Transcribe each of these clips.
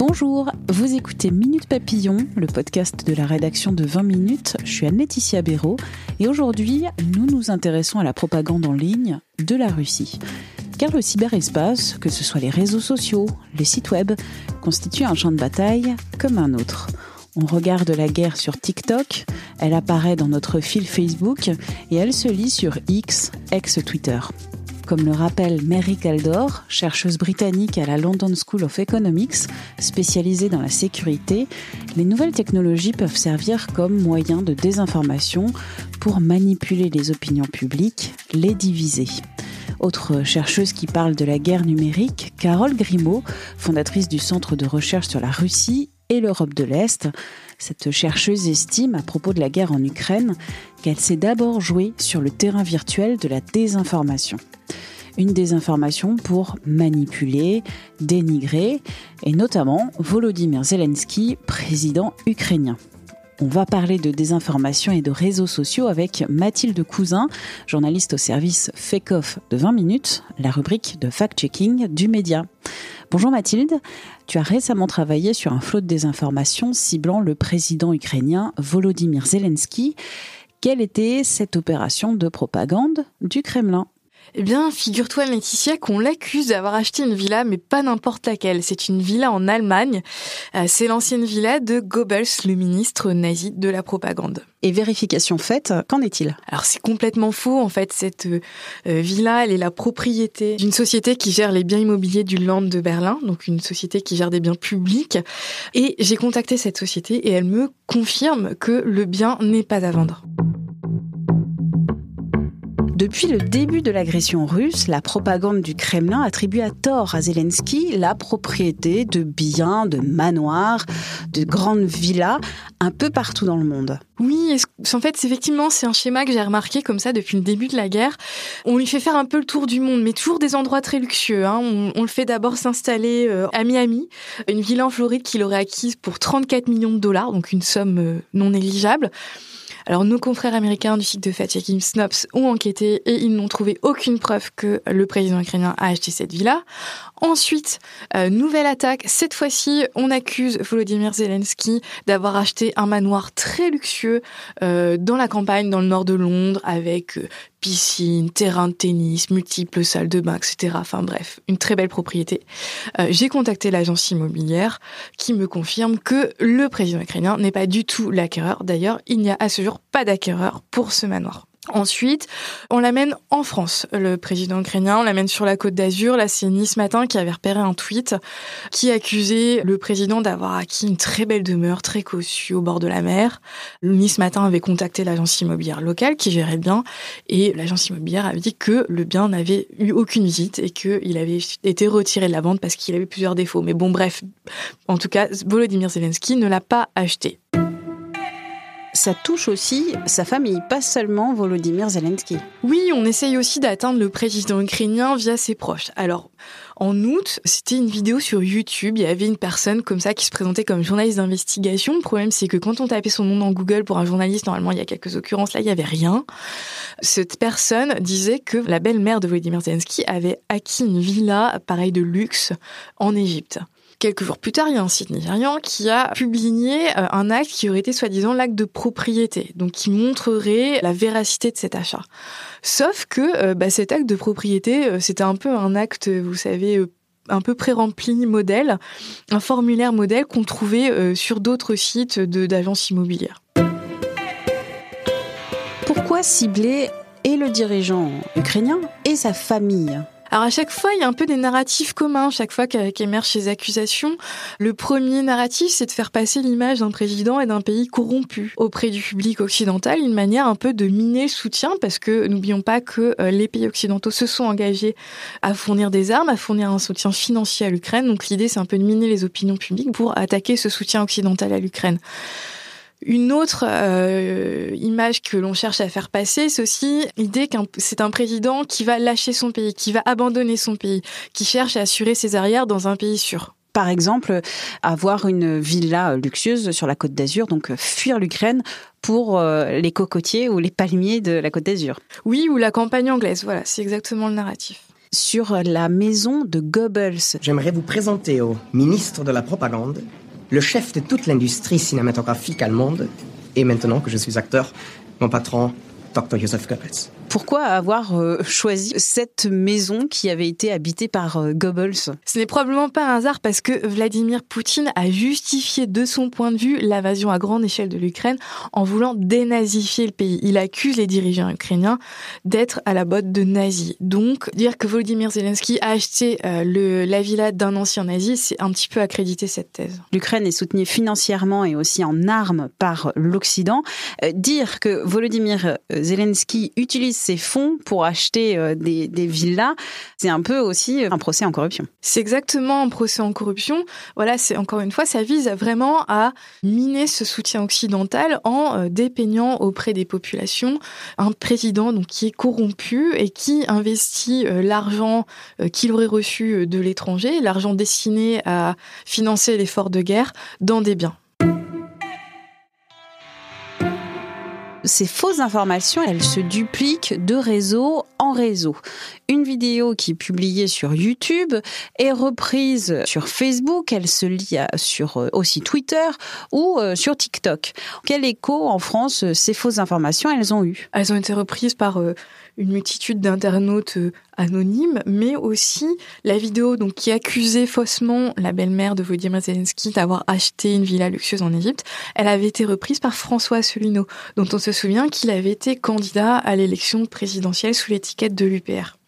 Bonjour, vous écoutez Minute Papillon, le podcast de la rédaction de 20 minutes. Je suis Anne-Laetitia Béraud et aujourd'hui, nous nous intéressons à la propagande en ligne de la Russie. Car le cyberespace, que ce soit les réseaux sociaux, les sites web, constitue un champ de bataille comme un autre. On regarde la guerre sur TikTok, elle apparaît dans notre fil Facebook et elle se lit sur X, ex-Twitter. Comme le rappelle Mary Kaldor, chercheuse britannique à la London School of Economics, spécialisée dans la sécurité, les nouvelles technologies peuvent servir comme moyen de désinformation pour manipuler les opinions publiques, les diviser. Autre chercheuse qui parle de la guerre numérique, Carole Grimaud, fondatrice du Centre de recherche sur la Russie et l'Europe de l'Est. Cette chercheuse estime, à propos de la guerre en Ukraine, qu'elle s'est d'abord jouée sur le terrain virtuel de la désinformation. Une désinformation pour manipuler, dénigrer, et notamment Volodymyr Zelensky, président ukrainien. On va parler de désinformation et de réseaux sociaux avec Mathilde Cousin, journaliste au service Fake Off de 20 minutes, la rubrique de fact-checking du média. Bonjour Mathilde, tu as récemment travaillé sur un flot de désinformation ciblant le président ukrainien Volodymyr Zelensky. Quelle était cette opération de propagande du Kremlin? Eh bien, figure-toi, Laetitia, qu'on l'accuse d'avoir acheté une villa, mais pas n'importe laquelle. C'est une villa en Allemagne. Euh, c'est l'ancienne villa de Goebbels, le ministre nazi de la propagande. Et vérification faite, qu'en est-il? Alors c'est complètement faux. En fait, cette euh, villa, elle est la propriété d'une société qui gère les biens immobiliers du Land de Berlin, donc une société qui gère des biens publics. Et j'ai contacté cette société et elle me confirme que le bien n'est pas à vendre. Depuis le début de l'agression russe, la propagande du Kremlin attribue à tort à Zelensky la propriété de biens, de manoirs, de grandes villas un peu partout dans le monde. Oui, en fait, effectivement, c'est un schéma que j'ai remarqué comme ça depuis le début de la guerre. On lui fait faire un peu le tour du monde, mais toujours des endroits très luxueux. Hein. On, le fait d'abord s'installer euh, à Miami, une villa en Floride qu'il aurait acquise pour 34 millions de dollars, donc une somme euh, non négligeable. Alors nos confrères américains du site de fact-checking Snops ont enquêté et ils n'ont trouvé aucune preuve que le président ukrainien a acheté cette villa. Ensuite, euh, nouvelle attaque. Cette fois-ci, on accuse Volodymyr Zelensky d'avoir acheté un manoir très luxueux euh, dans la campagne, dans le nord de Londres, avec euh, piscine, terrain de tennis, multiples salles de bain, etc. Enfin bref, une très belle propriété. J'ai contacté l'agence immobilière qui me confirme que le président ukrainien n'est pas du tout l'acquéreur. D'ailleurs, il n'y a à ce jour pas d'acquéreur pour ce manoir. Ensuite, on l'amène en France, le président ukrainien, on l'amène sur la côte d'Azur. Là, c'est Nice Matin qui avait repéré un tweet qui accusait le président d'avoir acquis une très belle demeure, très cossue, au bord de la mer. Nice Matin avait contacté l'agence immobilière locale qui gérait bien et l'agence immobilière avait dit que le bien n'avait eu aucune visite et qu'il avait été retiré de la vente parce qu'il avait plusieurs défauts. Mais bon, bref, en tout cas, Volodymyr Zelensky ne l'a pas acheté ça touche aussi sa famille, pas seulement Volodymyr Zelensky. Oui, on essaye aussi d'atteindre le président ukrainien via ses proches. Alors, en août, c'était une vidéo sur YouTube. Il y avait une personne comme ça qui se présentait comme journaliste d'investigation. Le problème, c'est que quand on tapait son nom dans Google pour un journaliste, normalement, il y a quelques occurrences. Là, il y avait rien. Cette personne disait que la belle-mère de Volodymyr Zelensky avait acquis une villa, pareil de luxe, en Égypte. Quelques jours plus tard, il y a un site nigérian qui a publié euh, un acte qui aurait été soi-disant l'acte de propriété, donc qui montrerait la véracité de cet achat. Sauf que euh, bah, cet acte de propriété, euh, c'était un peu un acte, vous savez, un peu pré-rempli modèle, un formulaire modèle qu'on trouvait sur d'autres sites d'agences immobilières. Pourquoi cibler et le dirigeant ukrainien et sa famille? Alors à chaque fois, il y a un peu des narratifs communs, chaque fois qu'émergent ces accusations. Le premier narratif, c'est de faire passer l'image d'un président et d'un pays corrompu auprès du public occidental, une manière un peu de miner le soutien, parce que n'oublions pas que euh, les pays occidentaux se sont engagés à fournir des armes, à fournir un soutien financier à l'Ukraine. Donc l'idée, c'est un peu de miner les opinions publiques pour attaquer ce soutien occidental à l'Ukraine. Une autre euh, image que l'on cherche à faire passer, c'est aussi l'idée que c'est un président qui va lâcher son pays, qui va abandonner son pays, qui cherche à assurer ses arrières dans un pays sûr. Par exemple, avoir une villa luxueuse sur la côte d'Azur, donc fuir l'Ukraine pour euh, les cocotiers ou les palmiers de la côte d'Azur. Oui, ou la campagne anglaise, voilà, c'est exactement le narratif sur la maison de Goebbels. J'aimerais vous présenter au ministre de la Propagande le chef de toute l'industrie cinématographique allemande, et maintenant que je suis acteur, mon patron, Dr. Joseph Goebbels. Pourquoi avoir euh, choisi cette maison qui avait été habitée par euh, Goebbels? Ce n'est probablement pas un hasard parce que Vladimir Poutine a justifié de son point de vue l'invasion à grande échelle de l'Ukraine en voulant dénazifier le pays. Il accuse les dirigeants ukrainiens d'être à la botte de nazis. Donc, dire que Volodymyr Zelensky a acheté euh, le, la villa d'un ancien nazi, c'est un petit peu accréditer cette thèse. L'Ukraine est soutenue financièrement et aussi en armes par l'Occident. dire que Volodymyr Zelensky utilise ces fonds pour acheter euh, des, villas, c'est un peu aussi un procès en corruption. C'est exactement un procès en corruption. Voilà, c'est encore une fois, ça vise vraiment à miner ce soutien occidental en euh, dépeignant auprès des populations un président donc qui est corrompu et qui investit euh, l'argent qu'il aurait reçu de l'étranger, l'argent destiné à financer l'effort de guerre, dans des biens. Ces fausses informations, elles se dupliquent de réseau en réseau. Une vidéo qui est publiée sur YouTube est reprise sur Facebook, elle se lit sur euh, aussi Twitter ou euh, sur TikTok. Quel écho en France ces fausses informations elles ont eu? Elles ont été reprises par euh, une multitude d'internautes euh, anonymes, mais aussi la vidéo donc qui accusait faussement la belle-mère de Volodymyr Zelensky d'avoir acheté une villa luxueuse en Égypte. Elle avait été reprise par François Asselineau, dont on se souvient qu'il avait été candidat à l'élection présidentielle sous l'étiquette de l'UPR.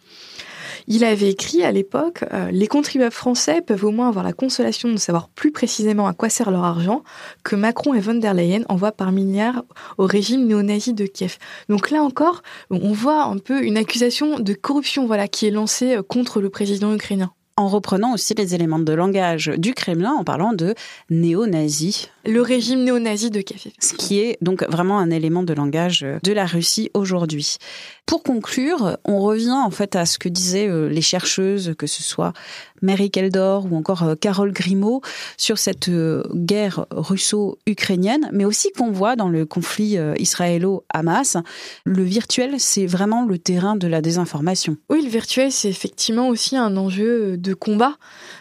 Il avait écrit à l'époque euh, Les contribuables français peuvent au moins avoir la consolation de savoir plus précisément à quoi sert leur argent que Macron et von der Leyen envoient par milliards au régime néo-nazi de Kiev. Donc là encore, on voit un peu une accusation de corruption voilà, qui est lancée euh, contre le président ukrainien en reprenant aussi les éléments de langage du Kremlin en parlant de néo-nazi. Le régime néo-nazi de Kiev. Ce qui est donc vraiment un élément de langage de la Russie aujourd'hui. Pour conclure, on revient en fait à ce que disaient euh, les chercheuses, que ce soit Mary Keldor ou encore euh, Carole Grimaud, sur cette euh, guerre russo-ukrainienne, mais aussi qu'on voit dans le conflit israélo-Hamas. Le virtuel, c'est vraiment le terrain de la désinformation. Oui, le virtuel, c'est effectivement aussi un enjeu de combat.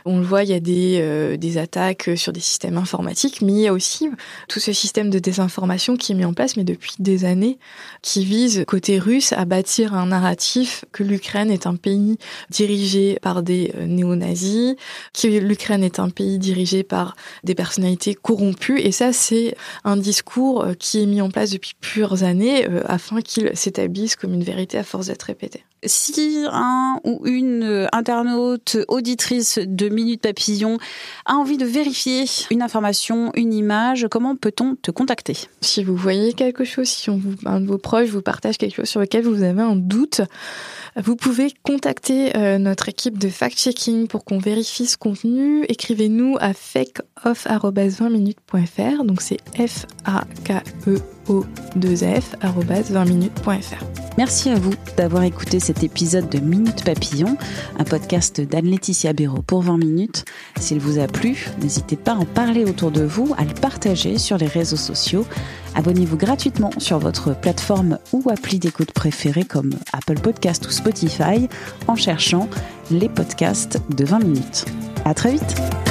On le voit, il y a des, des attaques sur des systèmes informatiques, mais il y a aussi tout ce système de désinformation qui est mis en place, mais depuis des années, qui vise côté russe à bâtir un narratif que l'Ukraine est un pays dirigé par des euh, néo-nazis, que l'Ukraine est un pays dirigé par des personnalités corrompues. Et ça, c'est un discours euh, qui est mis en place depuis plusieurs années euh, afin qu'il s'établisse comme une vérité à force d'être répété. Si un ou une internaute, auditrice de Minute Papillon a envie de vérifier une information, une image, comment peut-on te contacter? Si vous voyez quelque chose, si un de vos proches vous partage quelque chose sur lequel vous avez un doute, vous pouvez contacter euh, notre équipe de fact-checking pour qu'on vérifie ce contenu. Écrivez-nous à fakeoff.20minutes.fr. Donc c'est F-A-K-E-O-2-F 20minutes.fr. Merci à vous d'avoir écouté cet épisode de Minute Papillon, un podcast d'Anne-Laetitia Béraud pour 20 minutes. S'il vous a plu, n'hésitez pas à en parler autour de vous, à le partager sur les réseaux sociaux. Abonnez-vous gratuitement sur votre plateforme ou appli d'écoute préférée comme Apple Podcast ou Spotify en cherchant les podcasts de 20 minutes. À très vite!